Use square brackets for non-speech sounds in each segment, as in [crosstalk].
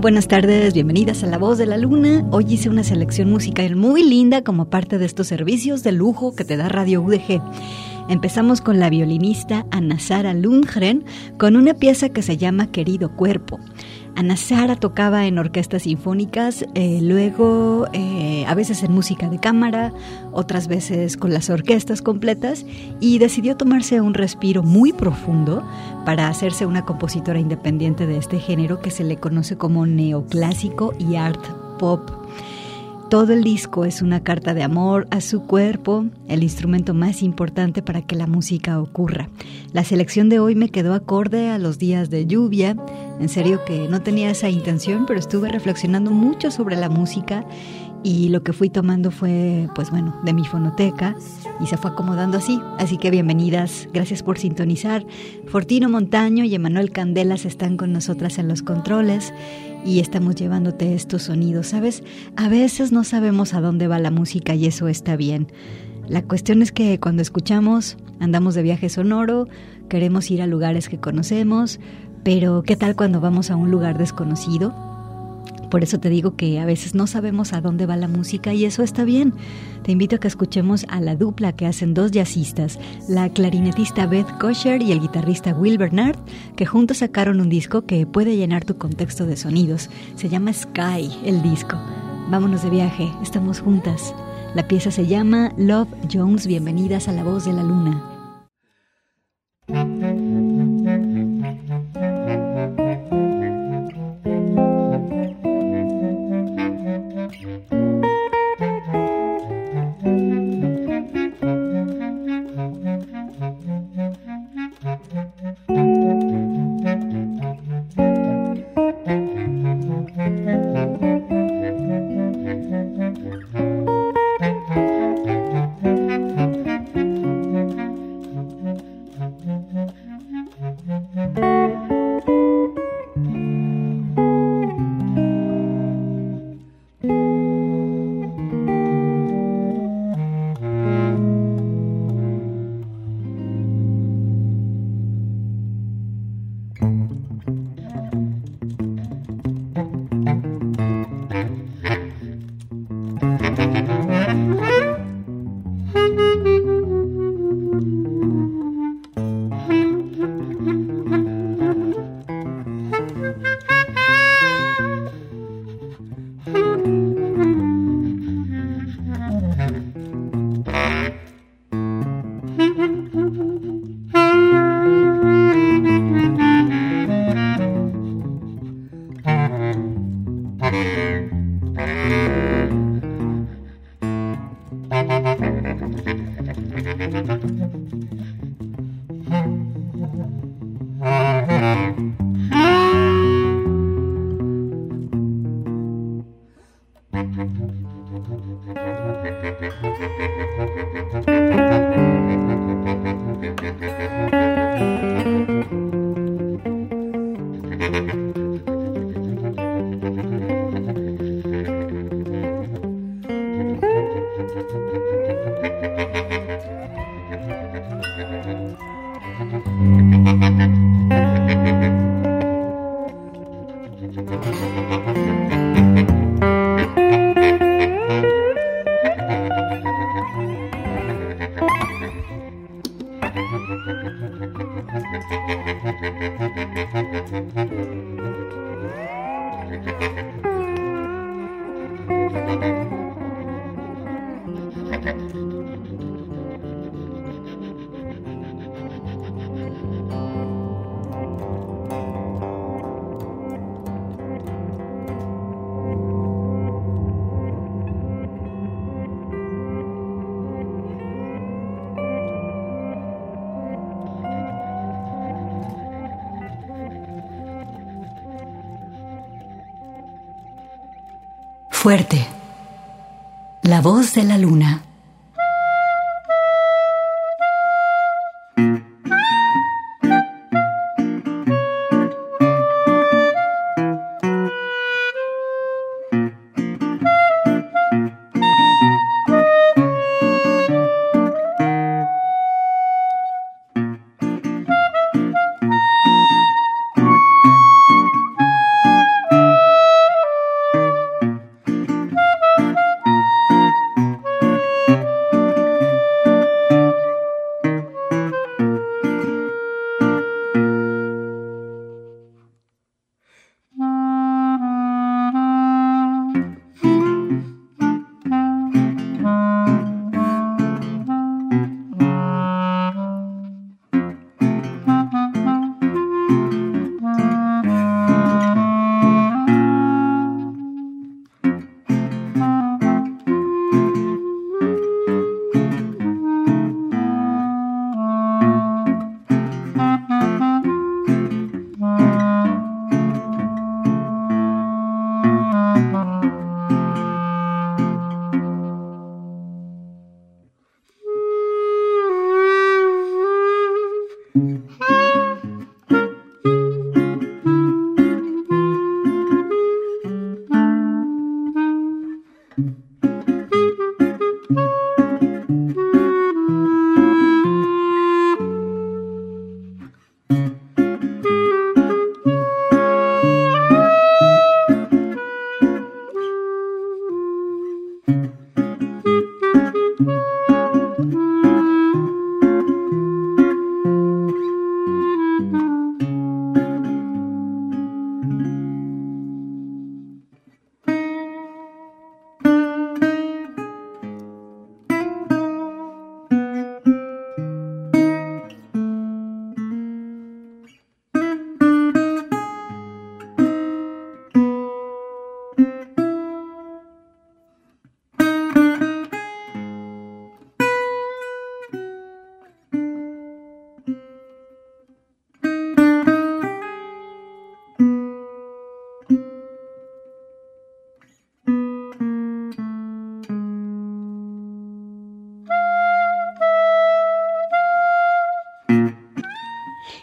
Buenas tardes, bienvenidas a La Voz de la Luna. Hoy hice una selección musical muy linda como parte de estos servicios de lujo que te da Radio UDG. Empezamos con la violinista Ana Sara Lundgren con una pieza que se llama Querido Cuerpo. Ana Sara tocaba en orquestas sinfónicas, eh, luego eh, a veces en música de cámara, otras veces con las orquestas completas y decidió tomarse un respiro muy profundo para hacerse una compositora independiente de este género que se le conoce como neoclásico y art pop. Todo el disco es una carta de amor a su cuerpo, el instrumento más importante para que la música ocurra. La selección de hoy me quedó acorde a los días de lluvia. En serio que no tenía esa intención, pero estuve reflexionando mucho sobre la música y lo que fui tomando fue, pues bueno, de mi fonoteca y se fue acomodando así. Así que bienvenidas, gracias por sintonizar. Fortino Montaño y Emanuel Candelas están con nosotras en los controles y estamos llevándote estos sonidos. ¿Sabes? A veces no sabemos a dónde va la música y eso está bien. La cuestión es que cuando escuchamos, andamos de viaje sonoro, queremos ir a lugares que conocemos, pero ¿qué tal cuando vamos a un lugar desconocido? Por eso te digo que a veces no sabemos a dónde va la música y eso está bien. Te invito a que escuchemos a la dupla que hacen dos jazzistas, la clarinetista Beth Kosher y el guitarrista Will Bernard, que juntos sacaron un disco que puede llenar tu contexto de sonidos. Se llama Sky, el disco. Vámonos de viaje, estamos juntas. La pieza se llama Love Jones, bienvenidas a la voz de la luna. Fuerte. La voz de la luna.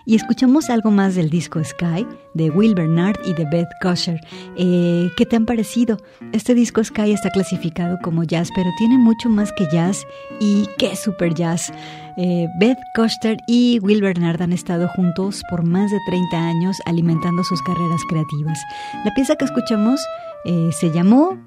Y escuchamos algo más del disco Sky de Will Bernard y de Beth Kosher. Eh, ¿Qué te han parecido? Este disco Sky está clasificado como jazz, pero tiene mucho más que jazz y qué super jazz. Eh, Beth Koster y Will Bernard han estado juntos por más de 30 años alimentando sus carreras creativas. La pieza que escuchamos eh, se llamó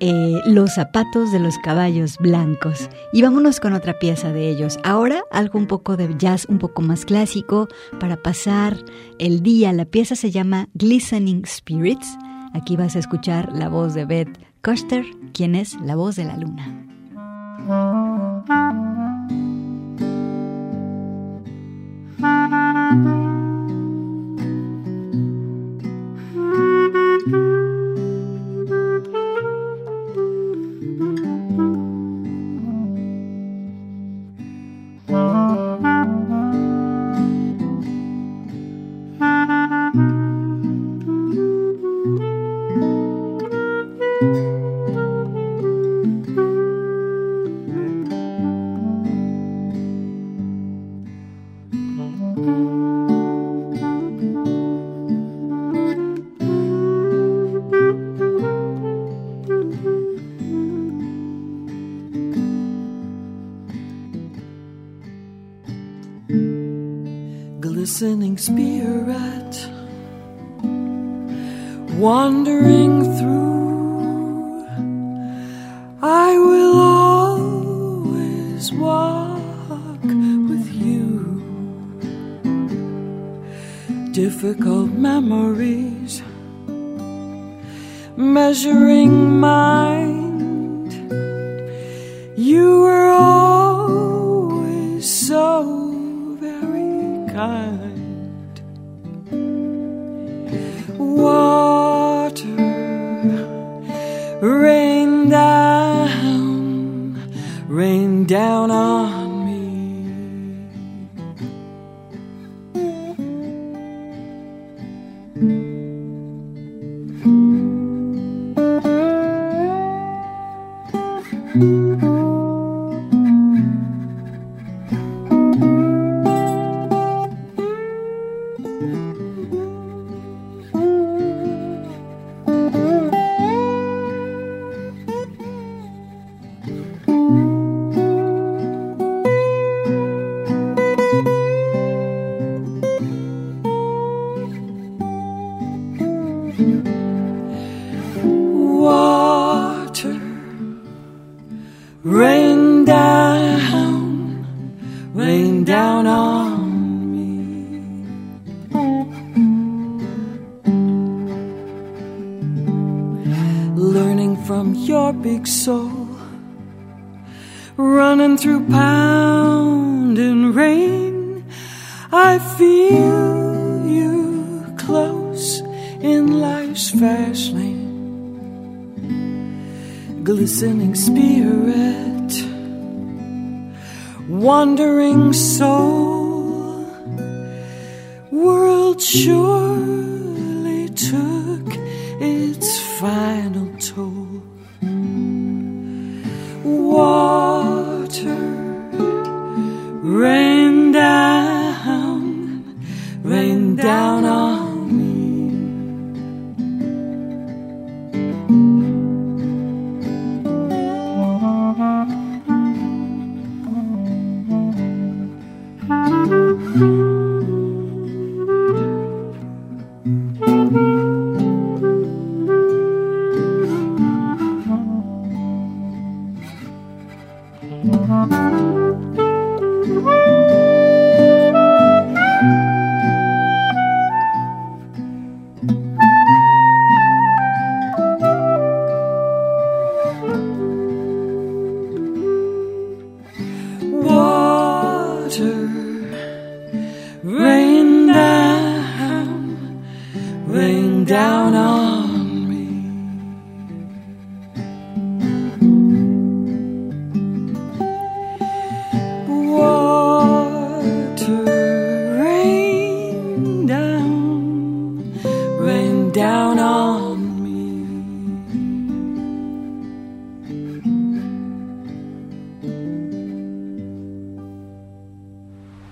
eh, los zapatos de los caballos blancos. Y vámonos con otra pieza de ellos. Ahora algo un poco de jazz, un poco más clásico, para pasar el día. La pieza se llama Glistening Spirits. Aquí vas a escuchar la voz de Beth Koster, quien es la voz de la luna. [laughs] Difficult memories measuring mind. in life's fast lane. Glistening spirit, wandering soul, world surely took its final.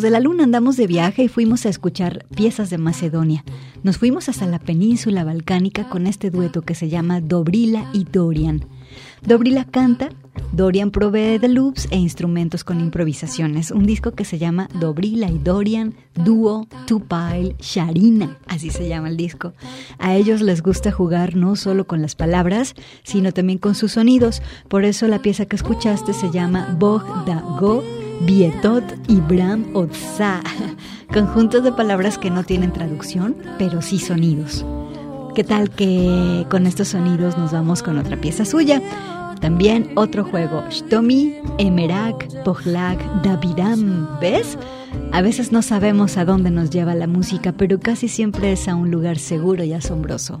De la Luna, andamos de viaje y fuimos a escuchar piezas de Macedonia. Nos fuimos hasta la península balcánica con este dueto que se llama Dobrila y Dorian. Dobrila canta, Dorian provee de loops e instrumentos con improvisaciones. Un disco que se llama Dobrila y Dorian Duo Tupile Sharina, así se llama el disco. A ellos les gusta jugar no solo con las palabras, sino también con sus sonidos. Por eso la pieza que escuchaste se llama Bog da Go Bietot y Bram Otsa, conjuntos de palabras que no tienen traducción, pero sí sonidos. ¿Qué tal que con estos sonidos nos vamos con otra pieza suya? También otro juego, Shtomi, Emerak, Pohlak, Davidam. ¿Ves? A veces no sabemos a dónde nos lleva la música, pero casi siempre es a un lugar seguro y asombroso.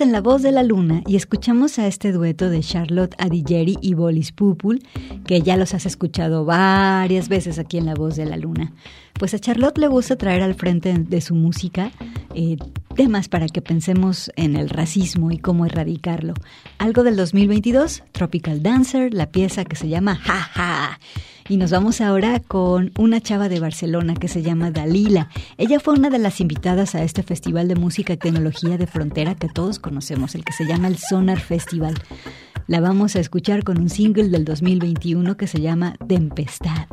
En La Voz de la Luna y escuchamos a este dueto de Charlotte Adigeri y Bolis Pupul, que ya los has escuchado varias veces aquí en La Voz de la Luna. Pues a Charlotte le gusta traer al frente de su música eh, temas para que pensemos en el racismo y cómo erradicarlo. Algo del 2022, Tropical Dancer, la pieza que se llama Ja Ja. Y nos vamos ahora con una chava de Barcelona que se llama Dalila. Ella fue una de las invitadas a este festival de música y tecnología de frontera que todos conocemos, el que se llama el Sonar Festival. La vamos a escuchar con un single del 2021 que se llama Tempestad.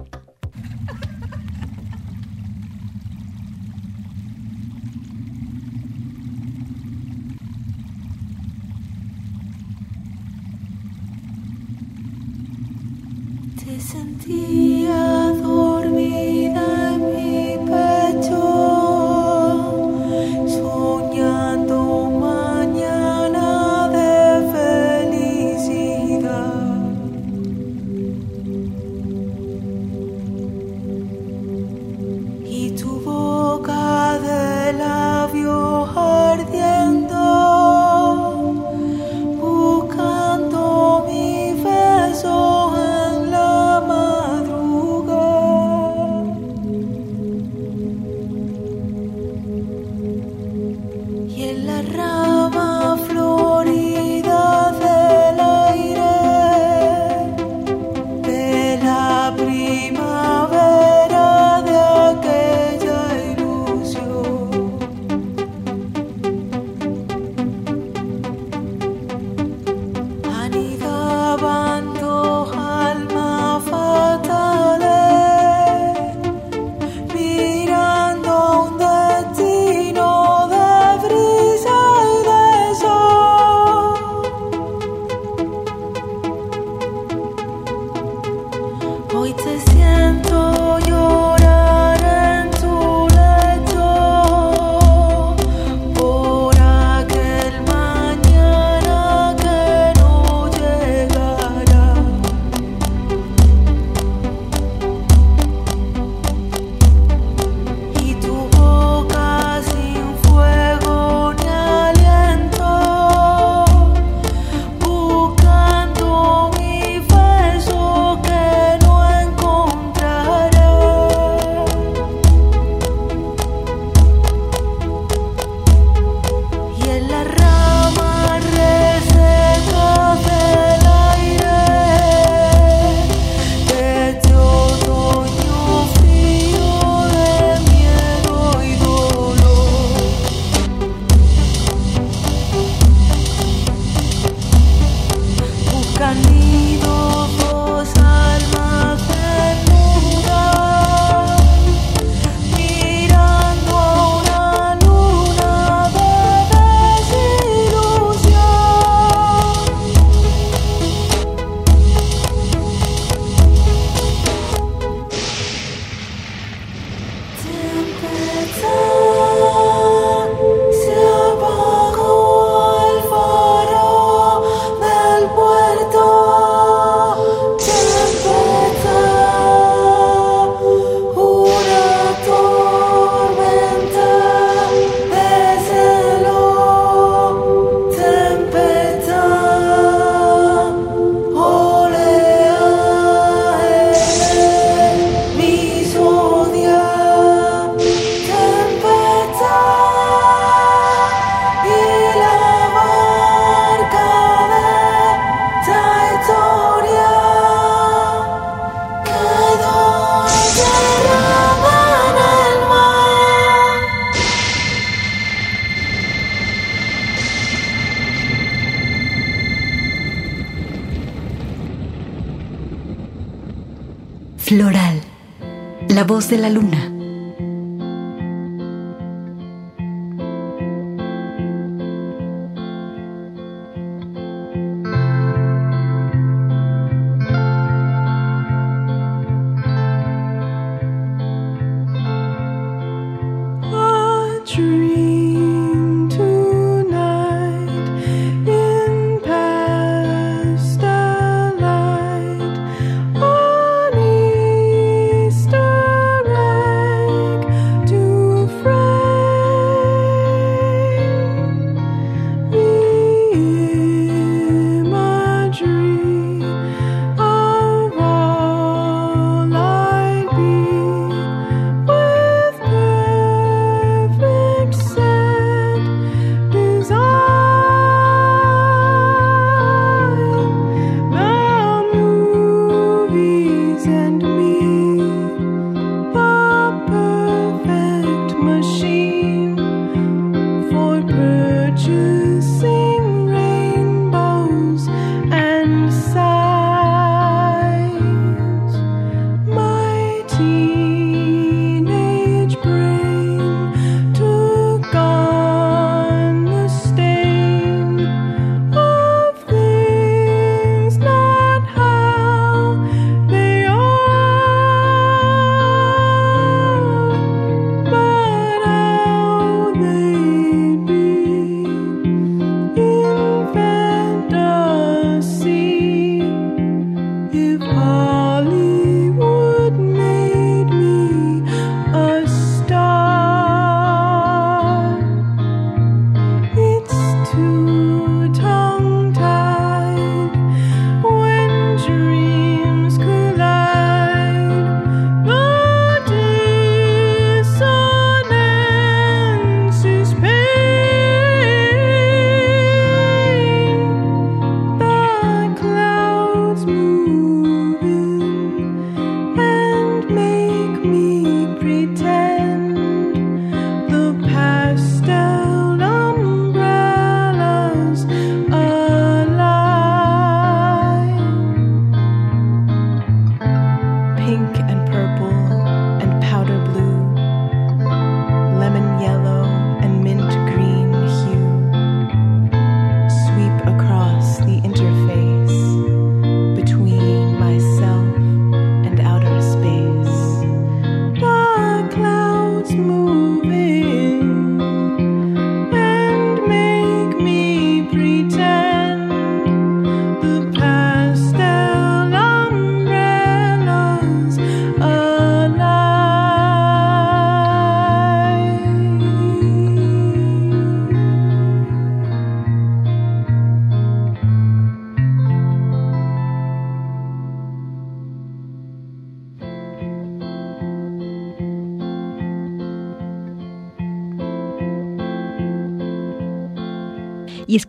Yeah.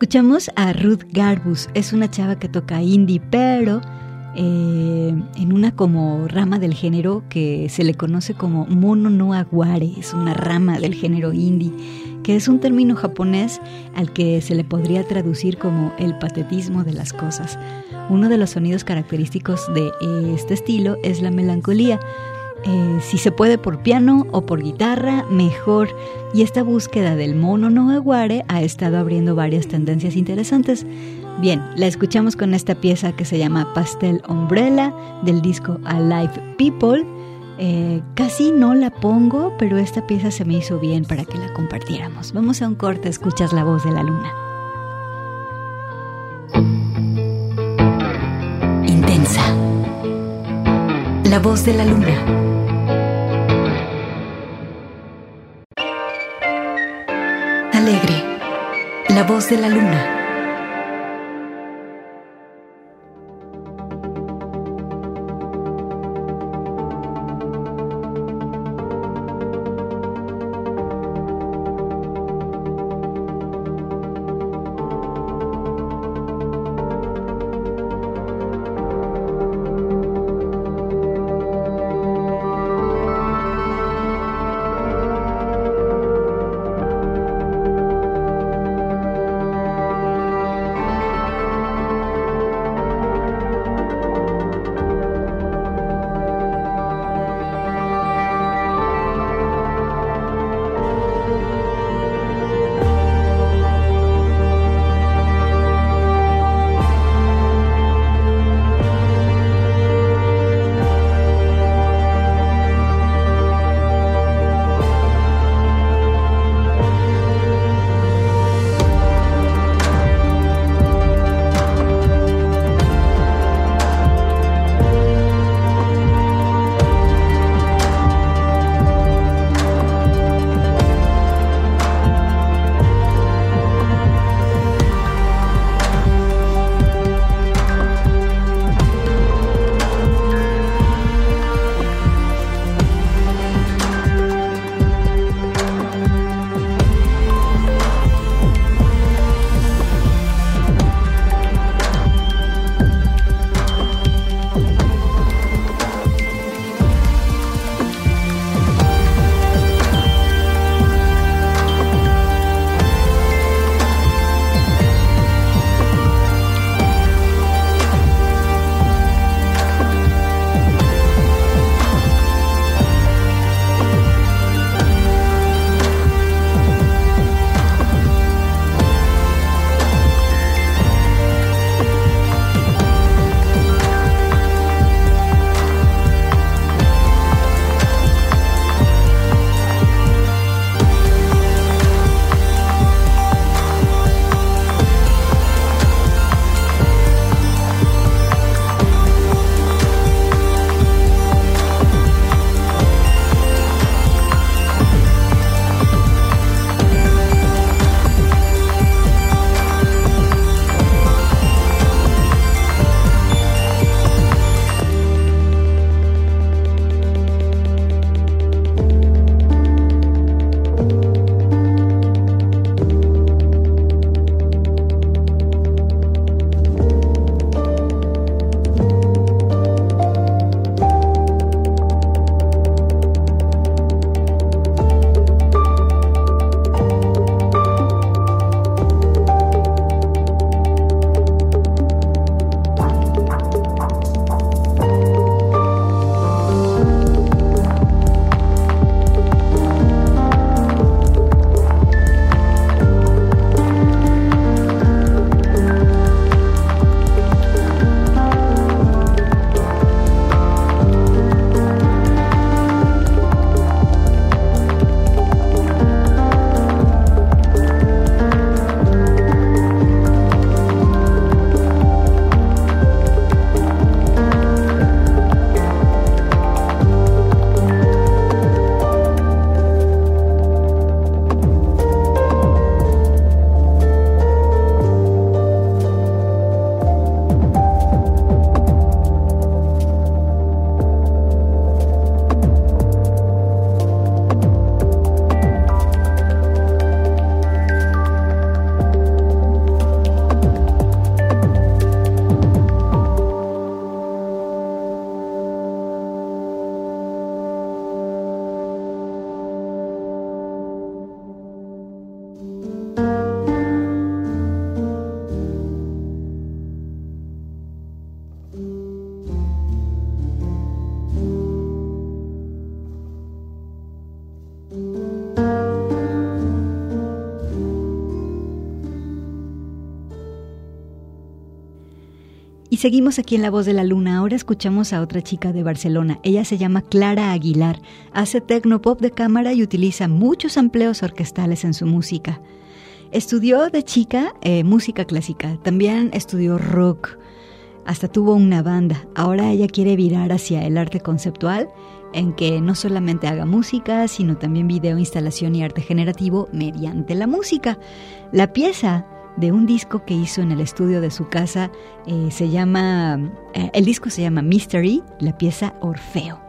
Escuchamos a Ruth Garbus. Es una chava que toca indie, pero eh, en una como rama del género que se le conoce como mono no aguare. Es una rama del género indie, que es un término japonés al que se le podría traducir como el patetismo de las cosas. Uno de los sonidos característicos de este estilo es la melancolía eh, si se puede por piano o por guitarra, mejor. Y esta búsqueda del mono no aguare ha estado abriendo varias tendencias interesantes. Bien, la escuchamos con esta pieza que se llama Pastel Umbrella del disco Alive People. Eh, casi no la pongo, pero esta pieza se me hizo bien para que la compartiéramos. Vamos a un corte, escuchas la voz de la luna. Intensa. La voz de la luna. La voz de la luna. Seguimos aquí en La Voz de la Luna. Ahora escuchamos a otra chica de Barcelona. Ella se llama Clara Aguilar. Hace tecnopop de cámara y utiliza muchos empleos orquestales en su música. Estudió de chica eh, música clásica. También estudió rock. Hasta tuvo una banda. Ahora ella quiere virar hacia el arte conceptual, en que no solamente haga música, sino también video, instalación y arte generativo mediante la música. La pieza de un disco que hizo en el estudio de su casa. Eh, se llama, eh, el disco se llama Mystery, la pieza Orfeo.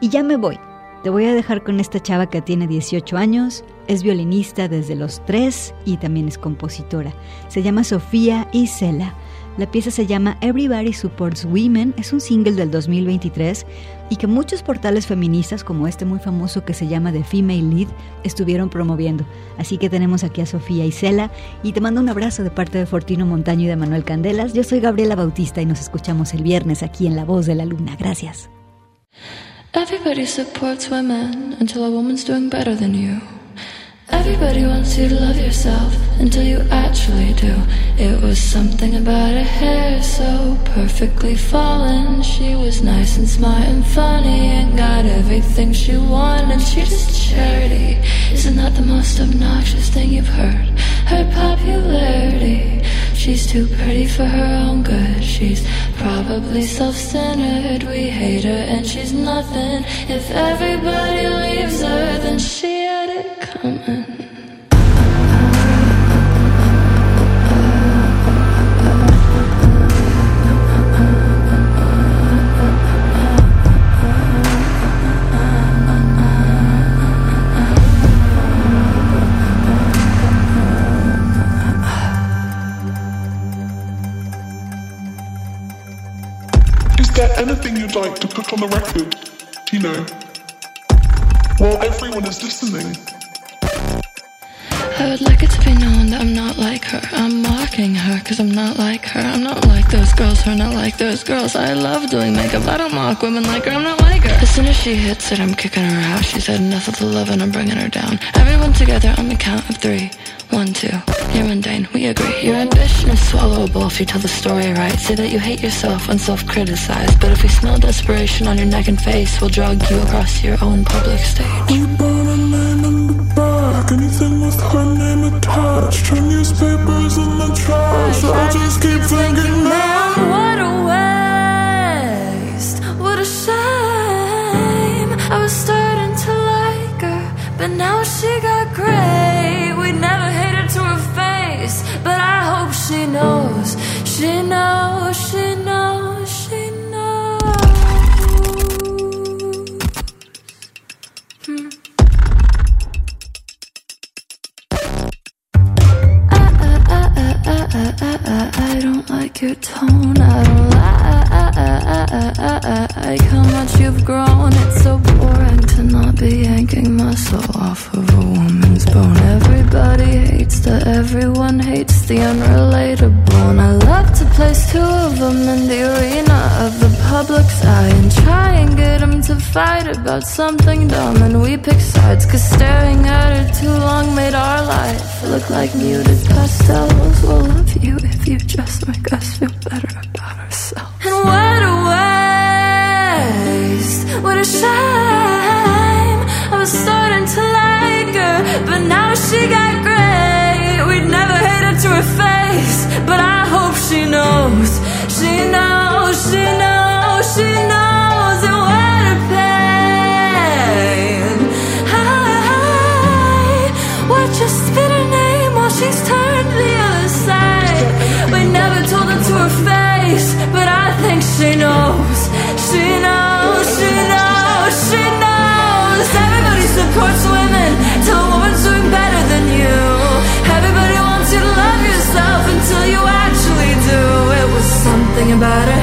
Y ya me voy. Te voy a dejar con esta chava que tiene 18 años, es violinista desde los 3 y también es compositora. Se llama Sofía Isela. La pieza se llama Everybody Supports Women, es un single del 2023 y que muchos portales feministas como este muy famoso que se llama The Female Lead estuvieron promoviendo. Así que tenemos aquí a Sofía Isela y te mando un abrazo de parte de Fortino Montaño y de Manuel Candelas. Yo soy Gabriela Bautista y nos escuchamos el viernes aquí en La Voz de la Luna. Gracias. Everybody supports women until a woman's doing better than you. Everybody wants you to love yourself until you actually do. It was something about her hair so perfectly fallen. She was nice and smart and funny and got everything she wanted. She's just charity. Isn't that the most obnoxious thing you've heard? Her popularity. She's too pretty for her own good. She's probably self-centered. We hate her and she's nothing. If everybody leaves her, then she had it coming. Is there anything you'd like to put on the record? You know, while everyone is listening. I would like it to be known that I'm not like her. I'm mocking her because I'm not like her. I'm not like those girls who are not like those girls. I love doing makeup. I don't mock women like her. I'm not like her. As soon as she hits it, I'm kicking her out. She's had enough of the love and I'm bringing her down. Everyone together on the count of three. One, two. You're mundane. We agree. Your ambition is swallowable if you tell the story right. Say that you hate yourself and self-criticize. But if we smell desperation on your neck and face, we'll drug you across your own public stage. We bought a name in the back, anything with her name attached. Her newspapers in the trash. I just keep thinking, man, what a waste. What a shame. I was starting to like her, but now she got great. She knows. She knows, she knows, she knows. Hmm. I, I, I, I, don't like your tone. I don't like how much you've grown. It's so boring to not be yanking muscle off of everyone hates the unrelatable. And I love to place two of them in the arena of the public's eye and try and get them to fight about something dumb. And we pick sides, cause staring at her too long made our life look like muted pastels. We'll love you if you just make us feel better about